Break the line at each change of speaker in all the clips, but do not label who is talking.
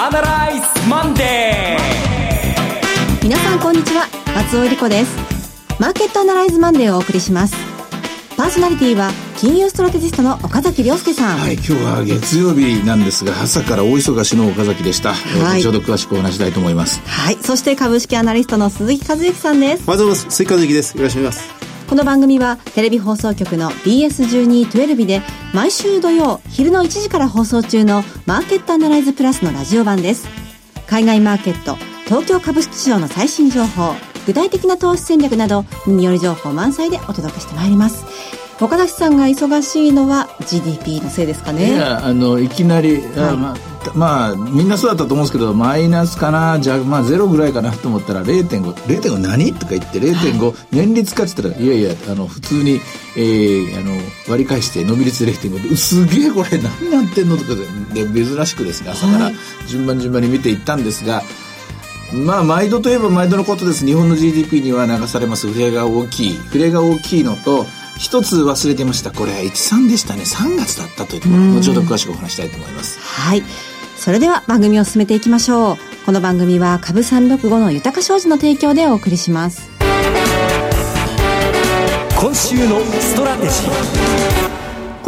アナライズマンデ
ー皆さんこんにちは。松尾英里子です。マーケットアナライズマンデーをお送りします。パーソナリティは金融ストラテジストの岡崎良介さん。
はい今日は月曜日なんですが朝から大忙しの岡崎でした、はい、後ほど詳しくお話したいと思います。
はい。そして株式アナリストの鈴木一之さんです。
おはようございます。鈴木一之です。よろしくお願いします
この番組はテレビ放送局の BS1212 で毎週土曜昼の1時から放送中のマーケットアナライズプラスのラジオ版です。海外マーケット、東京株式市場の最新情報、具体的な投資戦略など耳寄り情報満載でお届けしてまいります。岡崎さんが忙しいのは GDP のせいですかね
いやあのいきなり、はい、まあまあみんなそうだったと思うんですけどマイナスかなじゃあまあゼロぐらいかなと思ったら0.5 0.5何？とか言って0.5、はい、年率かって言ったらいやいやあの普通に、えー、あの割り返して伸び率0.5ですげえこれ何なってんのとかで珍しくですね朝から順番順番に見ていったんですが、まあ毎度といえば毎度のことです。日本の GDP には流されます触れが大きい。触れが大きいのと一つ忘れてました。これ13でしたね。3月だったというところ。後ほど詳しくお話したいと思います。
はいそれでは番組を進めていきましょう。この番組は株365の豊か商事の提供でお送りします。
今週のストラテジー。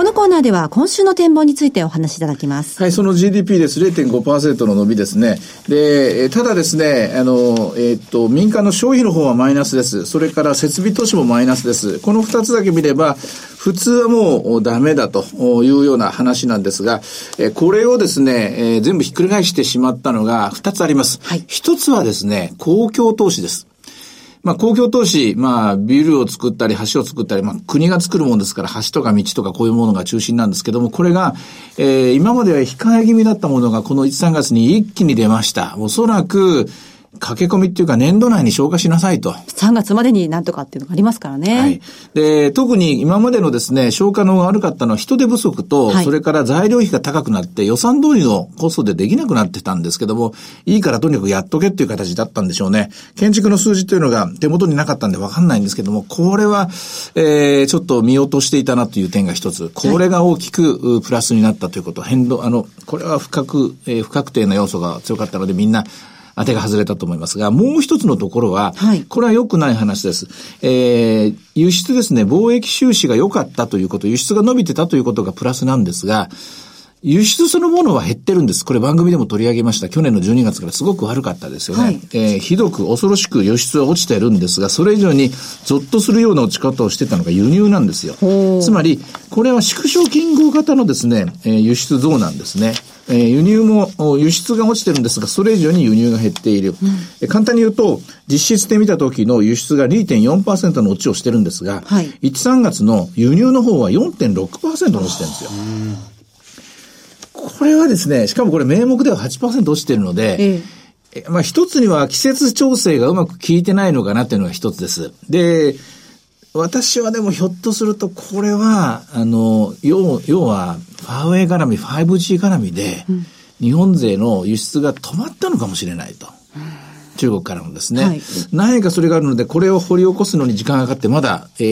このコーナーでは今週の展望についてお話しいただきます。
はい、その GDP です。0.5%の伸びですね。で、ただですね、あの、えー、っと、民間の消費の方はマイナスです。それから設備投資もマイナスです。この二つだけ見れば、普通はもうダメだというような話なんですが、えこれをですね、えー、全部ひっくり返してしまったのが二つあります。はい、一つはですね、公共投資です。まあ、公共投資、まあ、ビルを作ったり、橋を作ったり、まあ、国が作るものですから、橋とか道とかこういうものが中心なんですけども、これが、えー、今までは控え気味だったものが、この1、3月に一気に出ました。おそらく、駆け込みっていうか年度内に消化しなさいと。
3月までになんとかっていうのがありますからね。はい。
で、特に今までのですね、消化の悪かったのは人手不足と、はい、それから材料費が高くなって予算通りのコストでできなくなってたんですけども、いいからとにかくやっとけっていう形だったんでしょうね。建築の数字というのが手元になかったんでわかんないんですけども、これは、えー、ちょっと見落としていたなという点が一つ。これが大きくプラスになったということ。変動、あの、これは不確、えー、不確定な要素が強かったのでみんな当てが外れたと思いますが、もう一つのところは、はい、これは良くない話です。えー、輸出ですね、貿易収支が良かったということ、輸出が伸びてたということがプラスなんですが、輸出そのものは減ってるんです。これ番組でも取り上げました。去年の12月からすごく悪かったですよね。はい、えー、ひどく恐ろしく輸出は落ちてるんですが、それ以上にゾッとするような落ち方をしてたのが輸入なんですよ。つまり、これは縮小均衡型のですね、えー、輸出増なんですね。えー、輸入も、輸出が落ちてるんですが、それ以上に輸入が減っている。うん、簡単に言うと、実質で見た時の輸出が2.4%の落ちをしてるんですが、はい、1、3月の輸入の方は4.6%落ちてるんですよ。これはですね、しかもこれ名目では8%落ちてるので、ええ、まあ一つには季節調整がうまく効いてないのかなっていうのが一つです。で、私はでもひょっとするとこれは、あの、要要は、ファーウェイ絡み、5G 絡みで、日本勢の輸出が止まったのかもしれないと。中国からのですね、はい、何かそれがあるので、これを掘り起こすのに時間がかかって、まだ、え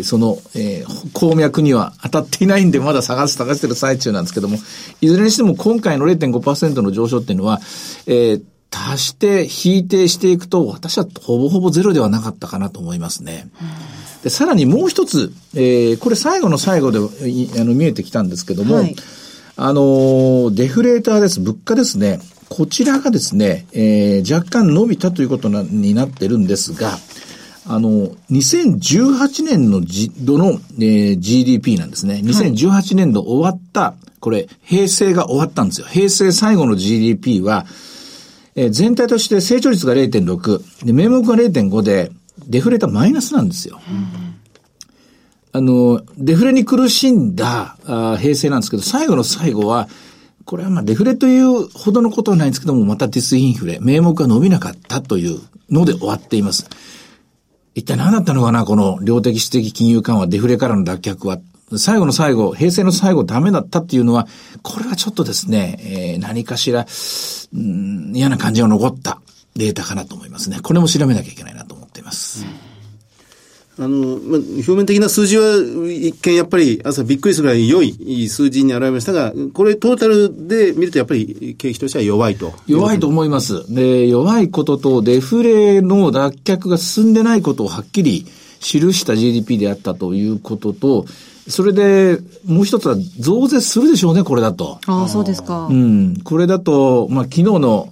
ー、その、えー、鉱脈には当たっていないんで、まだ探す、探してる最中なんですけども、いずれにしても今回の0.5%の上昇っていうのは、えー、足して引いてしていくと、私はほぼほぼゼロではなかったかなと思いますね。で、さらにもう一つ、えー、これ最後の最後であの見えてきたんですけども、はい、あの、デフレーターです。物価ですね。こちらがですね、えー、若干伸びたということなになってるんですが、あの、2018年のじ度の、えー、GDP なんですね。2018年度終わった、これ、平成が終わったんですよ。平成最後の GDP は、えー、全体として成長率が0.6、で、名目が0.5で、デフレーターマイナスなんですよ。あの、デフレに苦しんだあ平成なんですけど、最後の最後は、これはまあデフレというほどのことはないんですけども、またディスインフレ、名目が伸びなかったというので終わっています。一体何だったのかな、この量的質的金融緩和、デフレからの脱却は。最後の最後、平成の最後ダメだったっていうのは、これはちょっとですね、えー、何かしら、うん、嫌な感じが残ったデータかなと思いますね。これも調べなきゃいけないなとます。
ああの、まあ、表面的な数字は一見やっぱり朝びっくりするぐらい良い数字に現れましたが、これトータルで見るとやっぱり景気としては弱いと。
弱いと思います。で、弱いこととデフレの脱却が進んでないことをはっきり記した GDP であったということと、それで、もう一つは増税するでしょうね、これだと。
ああ、そうですか。
うん。これだと、まあ、昨日の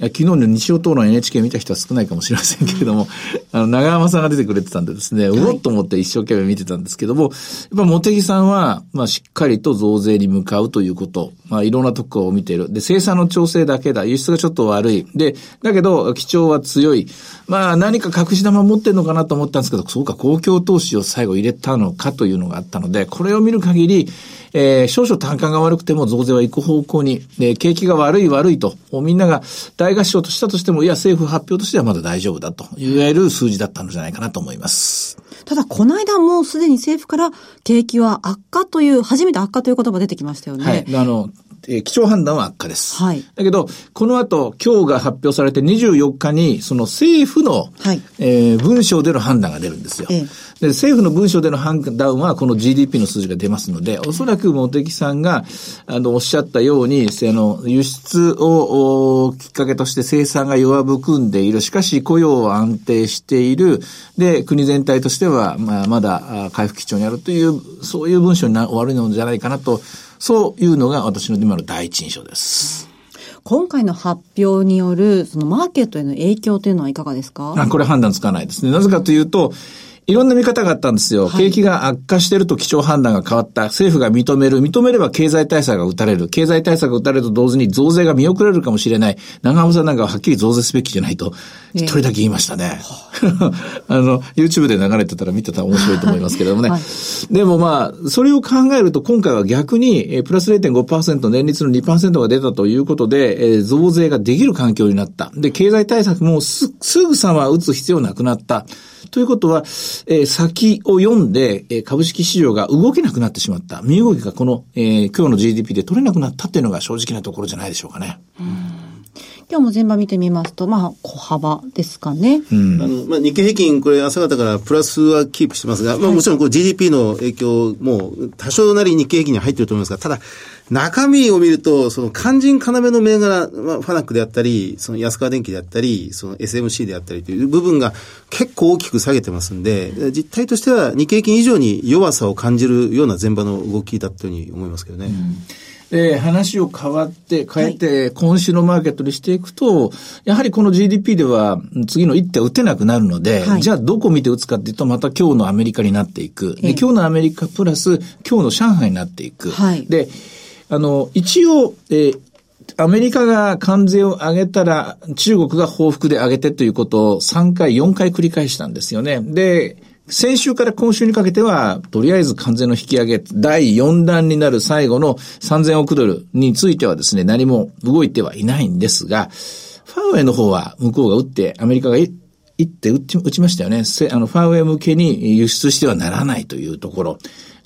昨日の日曜討論 NHK 見た人は少ないかもしれませんけれども、あの、長山さんが出てくれてたんでですね、うおっと思って一生懸命見てたんですけども、やっぱ茂木さんは、まあ、しっかりと増税に向かうということ、まあ、いろんなとこを見ている。で、生産の調整だけだ。輸出がちょっと悪い。で、だけど、基調は強い。まあ、何か隠し玉持ってるのかなと思ったんですけど、そうか、公共投資を最後入れたのかというのがあったので、これを見る限り、えー、少々単価が悪くても増税は行く方向に、で、景気が悪い悪いと、みんなが大合唱としたとしても、いや、政府発表としてはまだ大丈夫だと言える数字だったのじゃないかなと思います。
ただ、この間もうすでに政府から景気は悪化という、初めて悪化という言葉出てきましたよね。
はい。あの、えー、基調判断は悪化です。
はい。
だけど、この後、今日が発表されて24日に、その政府の、はい、えー、文章での判断が出るんですよ。ええで、政府の文書での判断はこの GDP の数字が出ますので、おそらく茂木さんが、あの、おっしゃったように、あの、輸出をきっかけとして生産が弱含んでいる。しかし雇用は安定している。で、国全体としては、まあ、まだ回復基調にあるという、そういう文章にな終わるのじゃないかなと、そういうのが私の今の第一印象です。
今回の発表による、そのマーケットへの影響というのはいかがですか？
あこれ判断つかないですね。なぜかというと、いろんな見方があったんですよ。景気が悪化してると基調判断が変わった。政府が認める。認めれば経済対策が打たれる。経済対策が打たれると同時に増税が見送られるかもしれない。長浜さんなんかははっきり増税すべきじゃないと、一人だけ言いましたね。あの、YouTube で流れてたら見てたら面白いと思いますけれどもね。はい、でもまあ、それを考えると今回は逆に、えプラス0.5%、年率の2%が出たということで、え増税ができる環境になった。で、経済対策もす、すぐさま打つ必要なくなった。ということは、えー、先を読んで、えー、株式市場が動けなくなってしまった。身動きがこの、えー、今日の GDP で取れなくなったっていうのが正直なところじゃないでしょうかね。
うん今日も全場見てみますと、まあ、小幅ですかね。
うん、あの、まあ、日経平均、これ朝方からプラスはキープしてますが、まあ、もちろんこう GDP の影響も多少なり日経平均に入ってると思いますが、ただ、中身を見ると、その肝心要の銘柄、まあ、ファナックであったり、その安川電機であったり、その SMC であったりという部分が結構大きく下げてますんで、実態としては日経金以上に弱さを感じるような前場の動きだったように思いますけどね。うん
で、話を変わって、変えて、今週のマーケットにしていくと、やはりこの GDP では次の一手打てなくなるので、はい、じゃあどこ見て打つかっていうと、また今日のアメリカになっていく。で、今日のアメリカプラス、今日の上海になっていく。はい、で、あの、一応、えー、アメリカが関税を上げたら、中国が報復で上げてということを3回、4回繰り返したんですよね。で、先週から今週にかけては、とりあえず関税の引き上げ、第4弾になる最後の3000億ドルについてはですね、何も動いてはいないんですが、ファーウェイの方は向こうが打って、アメリカが一って打ちましたよね。あの、ファーウェイ向けに輸出してはならないというところ。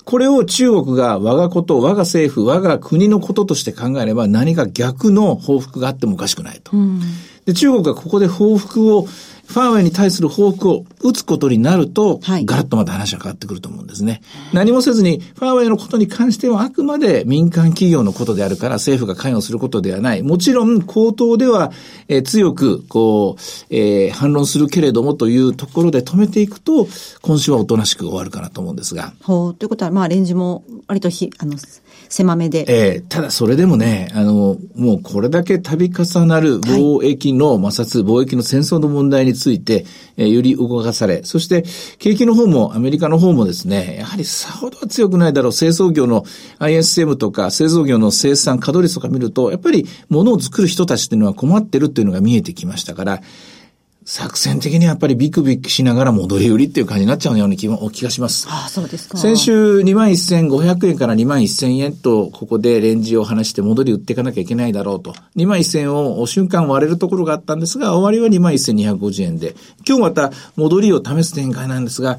これを中国が我がこと、我が政府、我が国のこととして考えれば何か逆の報復があってもおかしくないと。うん、で中国がここで報復をファーウェイに対する報復を打つことになると、はい、ガラッとまた話が変わってくると思うんですね。何もせずに、ファーウェイのことに関してはあくまで民間企業のことであるから政府が関与することではない。もちろん、口頭では、えー、強く、こう、えー、反論するけれどもというところで止めていくと、今週はおとなしく終わるかなと思うんですが。
ほう、ということは、まあ、レンジも割とひ、あの、狭めで。
ええー、ただそれでもね、あの、もうこれだけ度重なる貿易の摩擦、貿易の戦争の問題について、えー、より動かされ、そして景気の方もアメリカの方もですね、やはりさほどは強くないだろう、製造業の ISM とか製造業の生産稼働率とか見ると、やっぱり物を作る人たちっていうのは困ってるっていうのが見えてきましたから、作戦的にはやっぱりビクビクしながら戻り売りっていう感じになっちゃうような気も、気がします。
ああ、そうですか。
先週21,500円から21,000円と、ここでレンジを離して戻り売っていかなきゃいけないだろうと。21,000円を瞬間割れるところがあったんですが、終わりは21,250円で、今日また戻りを試す展開なんですが、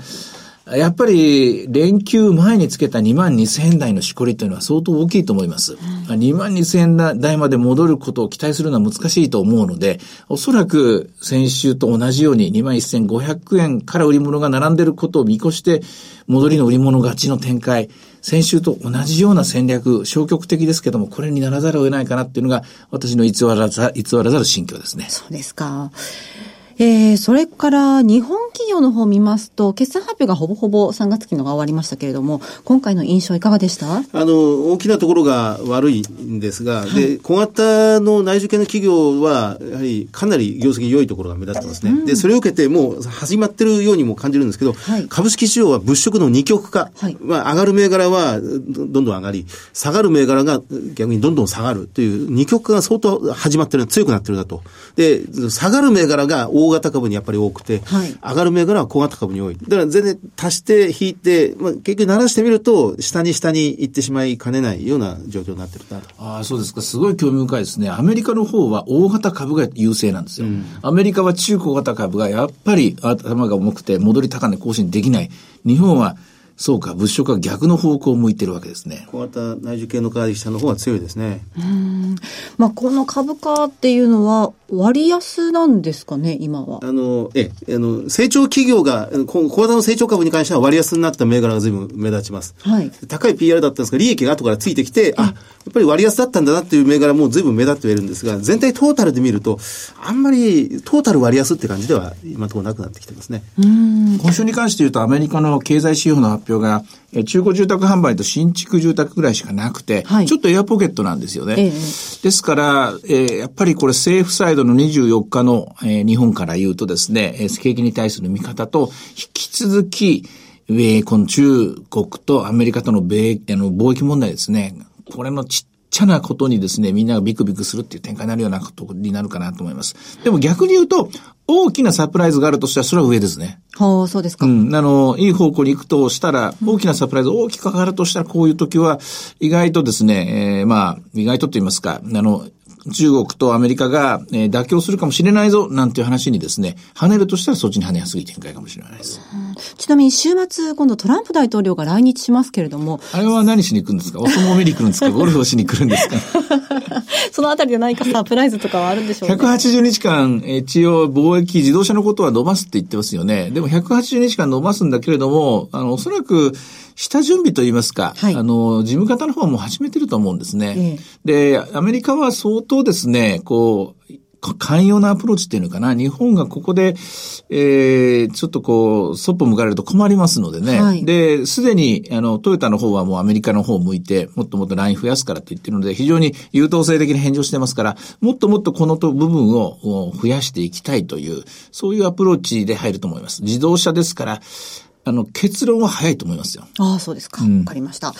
やっぱり連休前につけた2万2000円台のしこりというのは相当大きいと思います。うん、2万2000円台まで戻ることを期待するのは難しいと思うので、おそらく先週と同じように2万1500円から売り物が並んでいることを見越して、戻りの売り物勝ちの展開、先週と同じような戦略、消極的ですけども、これにならざるを得ないかなっていうのが、私の偽らざ、偽らざる心境ですね。
そうですか。えー、それから日本企業の方を見ますと、決算発表がほぼほぼ3月期のが終わりましたけれども、今回の印象いかがでした？
あの、大きなところが悪いんですが、はい、で、小型の内需系の企業は、やはりかなり業績良いところが目立ってますね。うん、で、それを受けてもう始まってるようにも感じるんですけど、はい、株式市場は物色の二極化。はい、まあ、上がる銘柄はどんどん上がり、下がる銘柄が逆にどんどん下がるという二極化が相当始まってる、強くなってるだと。で、下がる銘柄が大型株にやっぱり多くて、はい、上がる銘柄は小型株に多い。だから全然足して引いて、まあ、結局鳴らしてみると、下に下に行ってしまいかねないような状況になってるな
ああ、そうですか。すごい興味深いですね。アメリカの方は大型株が優勢なんですよ。うん、アメリカは中小型株がやっぱり頭が重くて戻り高値更新できない。日本はそうか、物色は逆の方向を向いてるわけですね。
小型内需系の会社の方が強いですね。
うん。まあ、この株価っていうのは割安なんですかね、今は。
あの、ええ、あの、成長企業が、小型の成長株に関しては割安になった銘柄が随分目立ちます。はい。高い PR だったんですが、利益が後からついてきて、あ、やっぱり割安だったんだなっていう銘柄も随分目立ってはいるんですが、全体トータルで見ると、あんまりトータル割安って感じでは今のところなくなってきてますね。
うん。今週に関して言うと、アメリカの経済指標の発表が、中古住宅販売と新築住宅ぐらいしかなくて、はい、ちょっとエアポケットなんですよね。ええ、ですから、えー、やっぱりこれ政府サイドの24日の、えー、日本から言うとですね、景気に対する見方と、引き続き、米、この中国とアメリカとの米、あの、貿易問題ですね。これのちっちゃなことにですね、みんながビクビクするっていう展開になるようなことになるかなと思います。でも逆に言うと、大きなサプライズがあるとしたら、それは上ですね。
はあ、そうですか。う
ん。あの、いい方向に行くとしたら、大きなサプライズ大きくかかるとしたら、こういう時は、意外とですね、えー、まあ、意外とと言いますか、あの、中国とアメリカが、えー、妥協するかもしれないぞ、なんていう話にですね、跳ねるとしたらそっちに跳ねやすい展開かもしれないです。
ちなみに週末、今度トランプ大統領が来日しますけれども。
あれは何しに行くんですか？お相撲見に来るんですか？ゴルフをしに来るんですか？
そのあたりで何かサプライズとかはあるんでしょうか、
180日間、一応貿易自動車のことは伸ばすって言ってますよね。でも180日間伸ばすんだけれども、あの、おそらく、下準備といいますか、はい、あの、事務方の方も始めてると思うんですね。えで、アメリカは相当ですね、こう、寛容なアプローチっていうのかな。日本がここで、えー、ちょっとこう、そっぽ向かれると困りますのでね。はい、で、すでに、あの、トヨタの方はもうアメリカの方を向いて、もっともっとライン増やすからと言ってるので、非常に優等生的に返上してますから、もっともっとこの部分を増やしていきたいという、そういうアプローチで入ると思います。自動車ですから、あの、結論は早いと思いますよ。
ああ、そうですか。わ、うん、かりました。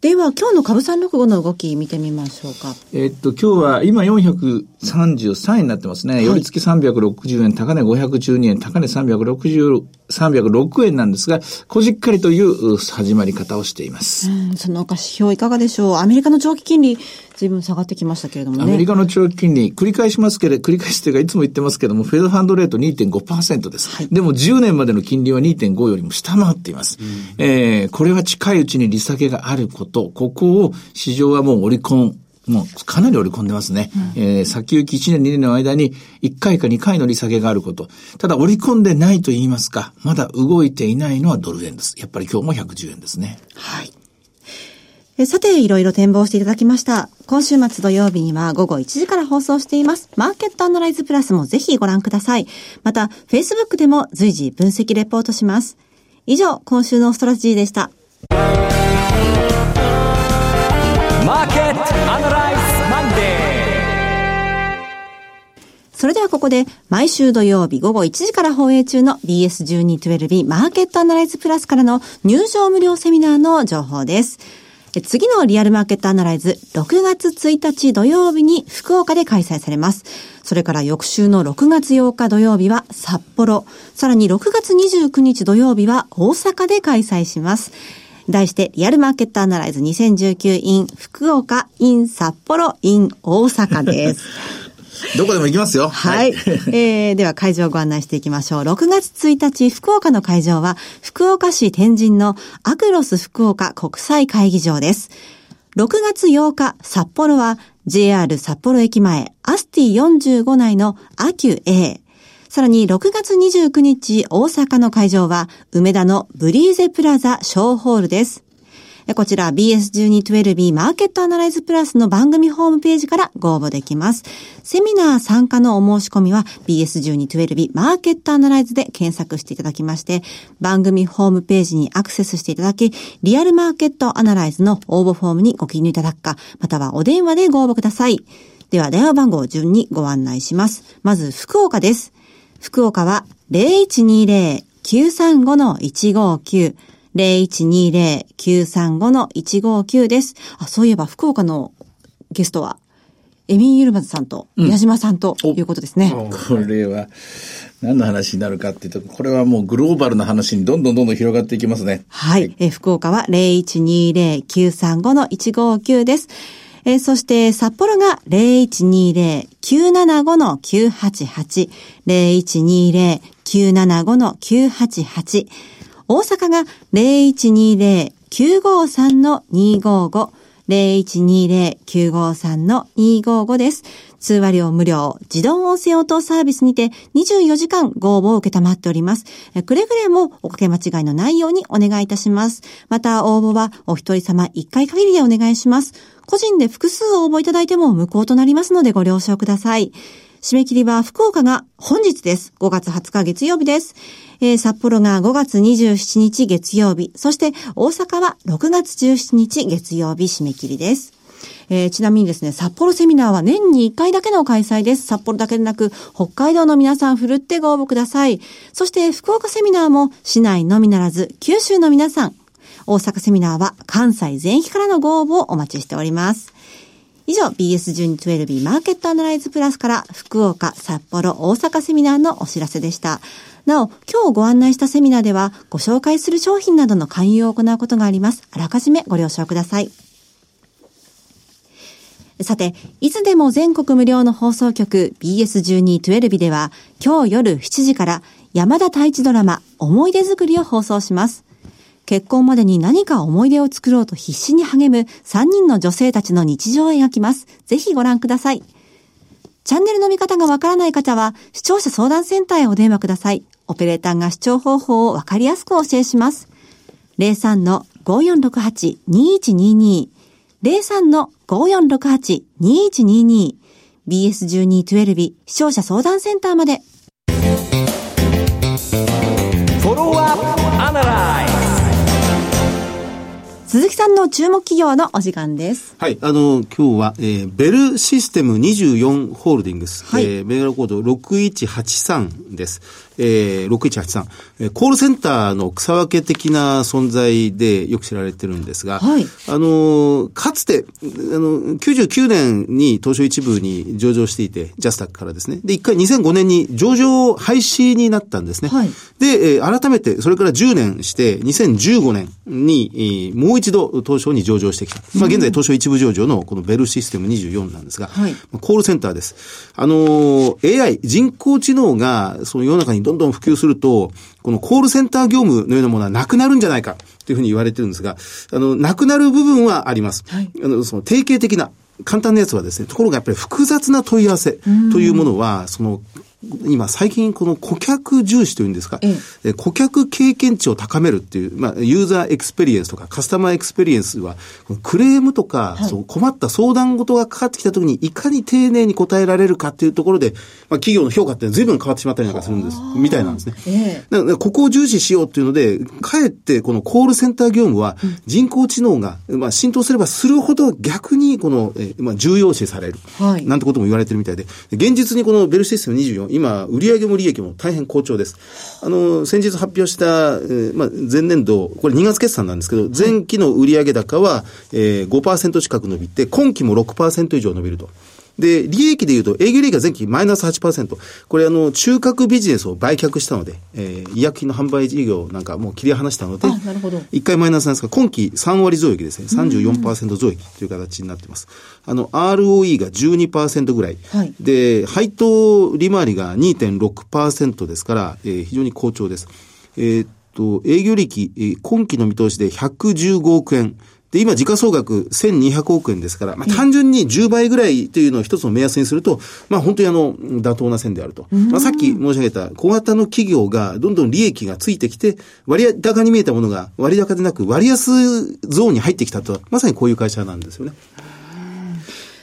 では、今日の株三六五の動き見てみましょうか。
えっと、今日は今433円になってますね。はい、寄り付き360円、高値512円、高値360、306円なんですが、こじっかりという始まり方をしています。
うん、その他指標いかがでしょう？アメリカの長期金利、随分下がってきましたけれどもね。
アメリカの長期金利、繰り返しますけれど、繰り返しというかいつも言ってますけども、フェードファンドレート2.5%です。はい、でも10年までの金利は2.5よりも下回っています。うん、えー、これは近いうちに利下げがあること、ここを市場はもう織り込ん、もうかなり織り込んでますね。うん、えー、先行き1年2年の間に1回か2回の利下げがあること。ただ織り込んでないと言いますか、まだ動いていないのはドル円です。やっぱり今日も110円ですね。
はい。さて、いろいろ展望していただきました。今週末土曜日には午後1時から放送しています。マーケットアナライズプラスもぜひご覧ください。また、Facebook でも随時分析レポートします。以上、今週のストラテジーでした。それではここで、毎週土曜日午後1時から放映中の BS1212 マーケットアナライズプラスからの入場無料セミナーの情報です。次のリアルマーケットアナライズ、6月1日土曜日に福岡で開催されます。それから翌週の6月8日土曜日は札幌、さらに6月29日土曜日は大阪で開催します。題して、リアルマーケットアナライズ2019 in 福岡 in 札幌 in 大阪です。
どこでも行きますよ。
はい。はい、えー、では会場をご案内していきましょう。6月1日、福岡の会場は、福岡市天神のアクロス福岡国際会議場です。6月8日、札幌は JR 札幌駅前、アスティ45内のアキュ A。さらに6月29日、大阪の会場は、梅田のブリーゼプラザショーホールです。こちら BS1212B マーケットアナライズプラスの番組ホームページからご応募できます。セミナー参加のお申し込みは BS1212B マーケットアナライズで検索していただきまして、番組ホームページにアクセスしていただき、リアルマーケットアナライズの応募フォームにご記入いただくか、またはお電話でご応募ください。では電話番号を順にご案内します。まず福岡です。福岡は0120-935-159 0120-935-159です。あ、そういえば福岡のゲストは、エミン・ユルマズさんと矢島さんということですね。
うん、これは、何の話になるかっていうと、これはもうグローバルな話にどんどんどんどん広がっていきますね。
はい。はい、え福岡は0120-935-159です。えー、そして、札幌が0120-975-988、0120-975-988、大阪が0120-953-255、0120-953-255です。通話料無料、自動音声応答サービスにて24時間ご応募を受けたまっております。くれぐれもおかけ間違いのないようにお願いいたします。また応募はお一人様1回限りでお願いします。個人で複数応募いただいても無効となりますのでご了承ください。締め切りは福岡が本日です。5月20日月曜日です。えー、札幌が5月27日月曜日、そして大阪は6月17日月曜日締め切りです。えー、ちなみにですね、札幌セミナーは年に1回だけの開催です。札幌だけでなく、北海道の皆さんふるってご応募ください。そして福岡セミナーも市内のみならず、九州の皆さん、大阪セミナーは関西全域からのご応募をお待ちしております。以上、BS12-12 マーケットアナライズプラスから福岡、札幌、大阪セミナーのお知らせでした。なお、今日ご案内したセミナーでは、ご紹介する商品などの勧誘を行うことがあります。あらかじめご了承ください。さて、いつでも全国無料の放送局 BS1212 では、今日夜7時から山田太一ドラマ思い出作りを放送します。結婚までに何か思い出を作ろうと必死に励む3人の女性たちの日常を描きます。ぜひご覧ください。チャンネルの見方がわからない方は、視聴者相談センターへお電話ください。オペレーターが視聴方法をわかりやすくお教えします。03-5468-2122 03-5468-2122 BS1212 視聴者相談センターまで。フォロワーアナライ鈴木さんの注目企業のお時間です。
はい。あの、今日は、えー、ベルシステム24ホールディングス。はい。えー、銘柄コード6183です。えー、6183、えー、コールセンターの草分け的な存在でよく知られてるんですが、はい、あの、かつて、あの、99年に東証一部に上場していて、ジャスタックからですね。で、一回2005年に上場廃止になったんですね。はい、で、えー、改めて、それから10年して、2015年に、えー、もう一度東証に上場してきた。まあ、現在東証一部上場のこのベルシステム24なんですが、はい、コールセンターです。あの、AI、人工知能が、その世の中にどんどん普及すると、このコールセンター業務のようなものはなくなるんじゃないかというふうに言われてるんですが、あの、なくなる部分はあります。はい、あの、その定型的な簡単なやつはですね、ところがやっぱり複雑な問い合わせというものは、その今最近この顧客重視というんですか、ええ、顧客経験値を高めるっていう、まあ、ユーザーエクスペリエンスとかカスタマーエクスペリエンスは、クレームとか、はい、そう困った相談事がかかってきたときに、いかに丁寧に答えられるかっていうところで、まあ、企業の評価って随分変わってしまったりなんかするんです、みたいなんですね。ええ、だからここを重視しようっていうので、かえってこのコールセンター業務は、人工知能が、まあ、浸透すればするほど逆にこの、えまあ、重要視される。はい、なんてことも言われてるみたいで、現実にこのベルシステム24、今、売上も利益も大変好調です。あの、先日発表した、えー、まあ、前年度、これ2月決算なんですけど、前期の売上高は、えー、5%近く伸びて、今期も6%以上伸びると。で、利益で言うと、営業利益が前期マイナス8%。これあの、中核ビジネスを売却したので、えー、医薬品の販売事業なんかもう切り離したので、
なるほど。
1回マイナスなんですが、今期3割増益ですね。34%増益という形になっています。あの、ROE が12%ぐらい。はい、で、配当利回りが2.6%ですから、えー、非常に好調です。えー、っと、営業利益、えー、今期の見通しで115億円。で、今、時価総額1200億円ですから、まあ、単純に10倍ぐらいというのを一つの目安にすると、まあ、本当にあの、妥当な線であると。まあ、さっき申し上げた小型の企業がどんどん利益がついてきて、割高に見えたものが割高でなく割安ゾーンに入ってきたとは、まさにこういう会社なんですよね。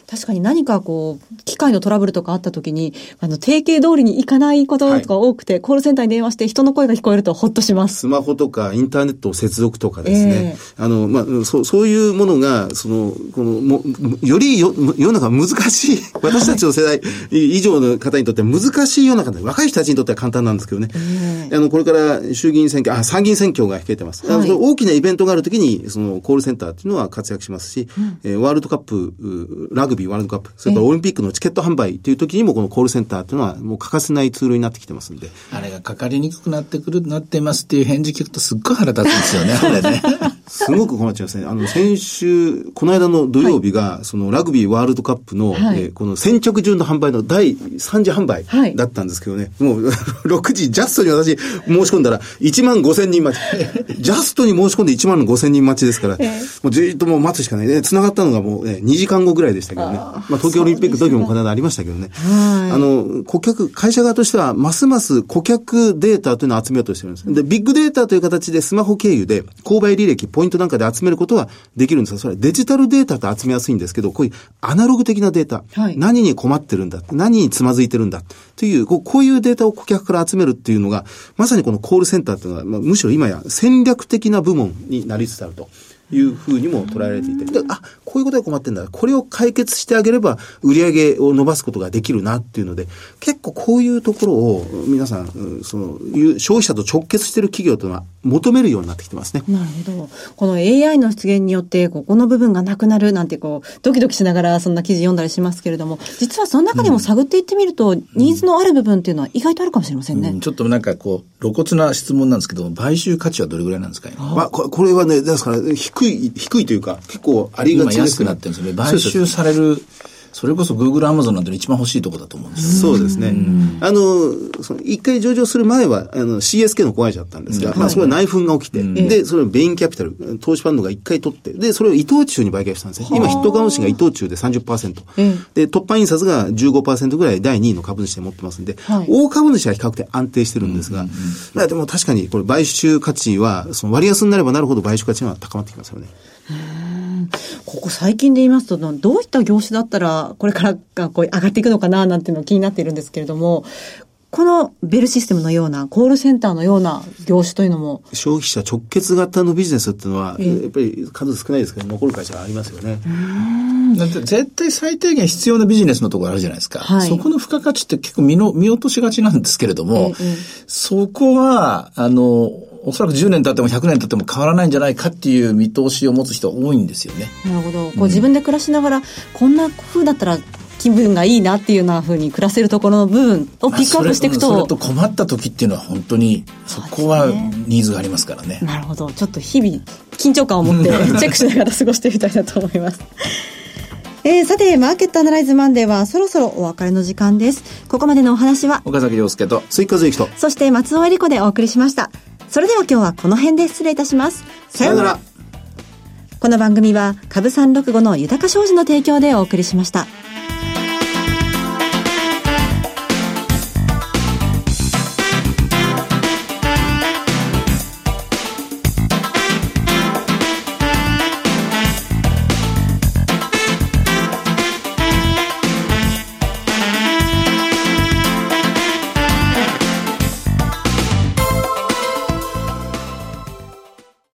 確かに何かこう、機械のトラブルとかあった時に、あの、定型通りにいかないこととか多くて、はい、コールセンターに電話して人の声が聞こえるとほっとします。
スマホとかインターネット接続とかですね。えー、あの、まあ、そそういうものが、その、この、も、よりよ世の中難しい、私たちの世代以上の方にとっては難しい世の中で、若い人たちにとっては簡単なんですけどね。えー、あの、これから衆議院選挙、あ、参議院選挙が控えてます。はい、大きなイベントがあるときに、その、コールセンターっていうのは活躍しますし、うん、えー、ワールドカップ、ラグビーワールドカップ、それからオリンピックのチケット販売という時にもこのコールセンターっていうのはもう欠かせないツールになってきてますんで。
あれがかかりにくくなってくる、なってますっていう返事聞くとすっごい腹立つんですよね、あれね。
すごく困っちゃいますね。あの、先週、この間の土曜日が、はい、そのラグビーワールドカップの、はい、えー、この先着順の販売の第3次販売だったんですけどね、はい、もう 6時ジャストに私申し込んだら1万5千人待ち。ジャストに申し込んで1万5千人待ちですから、えー、もうずっともう待つしかないね。繋がったのがもう、ね、2時間後ぐらいでしたけどね。あまあ東京オリンピックの時もこの間ありましたけどね。あの、顧客、会社側としては、ますます顧客データというのを集めようとしてるんです。で、ビッグデータという形でスマホ経由で、購買履歴、ポイントなんかで集めることはできるんですが、それはデジタルデータと集めやすいんですけど、こういうアナログ的なデータ、はい、何に困ってるんだ、何につまずいてるんだ、という、こうこういうデータを顧客から集めるっていうのが、まさにこのコールセンターっていうのは、まあ、むしろ今や戦略的な部門になりつつあると。いうふうにも捉えられていて、あ、こういうことが困ってんだ。これを解決してあげれば、売り上げを伸ばすことができるなっていうので、結構こういうところを、皆さん、その、消費者と直結している企業というのは求めるようになってきてますね。
なるほど。この AI の出現によって、ここの部分がなくなるなんて、こう、ドキドキしながらそんな記事読んだりしますけれども、実はその中でも探っていってみると、うん、ニーズのある部分っていうのは意外とあるかもしれませんね。うん、
ちょっとなんかこう、露骨な質問なんですけど、買収価値はどれぐらいなんですか
まあ、これはね、ですから、低い、低いというか、結構ありがち
です、ね、安くなってるんですよね。買収される。それこそグーグル、アマゾンなんて一番欲しいとこだと思うんです
そうですね。あの、その一回上場する前は、あの、CSK の子会社だったんですが、まあ、それは内紛が起きて、で、それをベインキャピタル、投資ファンドが一回取って、で、それを伊藤忠に売却したんですね。今、ヒットカウンシが伊藤忠で30%。で、突破印刷が15%ぐらい第2位の株主で持ってますんで、大株主は比較的安定してるんですが、まあ、でも確かに、これ、買収価値は、その割安になればなるほど買収価値は高まってきますよね。
ここ最近で言いますと、どういった業種だったら、これからがこう上がっていくのかな、なんていうの気になっているんですけれども、このベルシステムのような、コールセンターのような業種というのも。
消費者直結型のビジネスっていうのは、やっぱり数少ないですけど、残る会社がありますよね。
だって絶対最低限必要なビジネスのところあるじゃないですか。はい、そこの付加価値って結構見の見落としがちなんですけれども、ええ、そこは、あの、おそらく10年経っても100年経っても変わらないんじゃないかっていう見通しを持つ人多いんですよね。
なるほど。こう自分で暮らしながら、こんな風だったら気分がいいなっていうようなふうに暮らせるところの部分をピックアップしていくと、
まあ、それと困った時っていうのは本当にそこはニーズがありますからね、
ね、なるほどちょっと日々緊張感を持って チェックしながら過ごしてみたいなと思いますえー、さて、マーケットアナライズマンデーはそろそろお別れの時間です。ここまでのお話は、
岡崎亮介と、
追加税と、
そして松尾恵理子でお送りしました。それでは今日はこの辺で失礼いたします。
さようなら。
この番組は、株三六五の豊か商事の提供でお送りしました。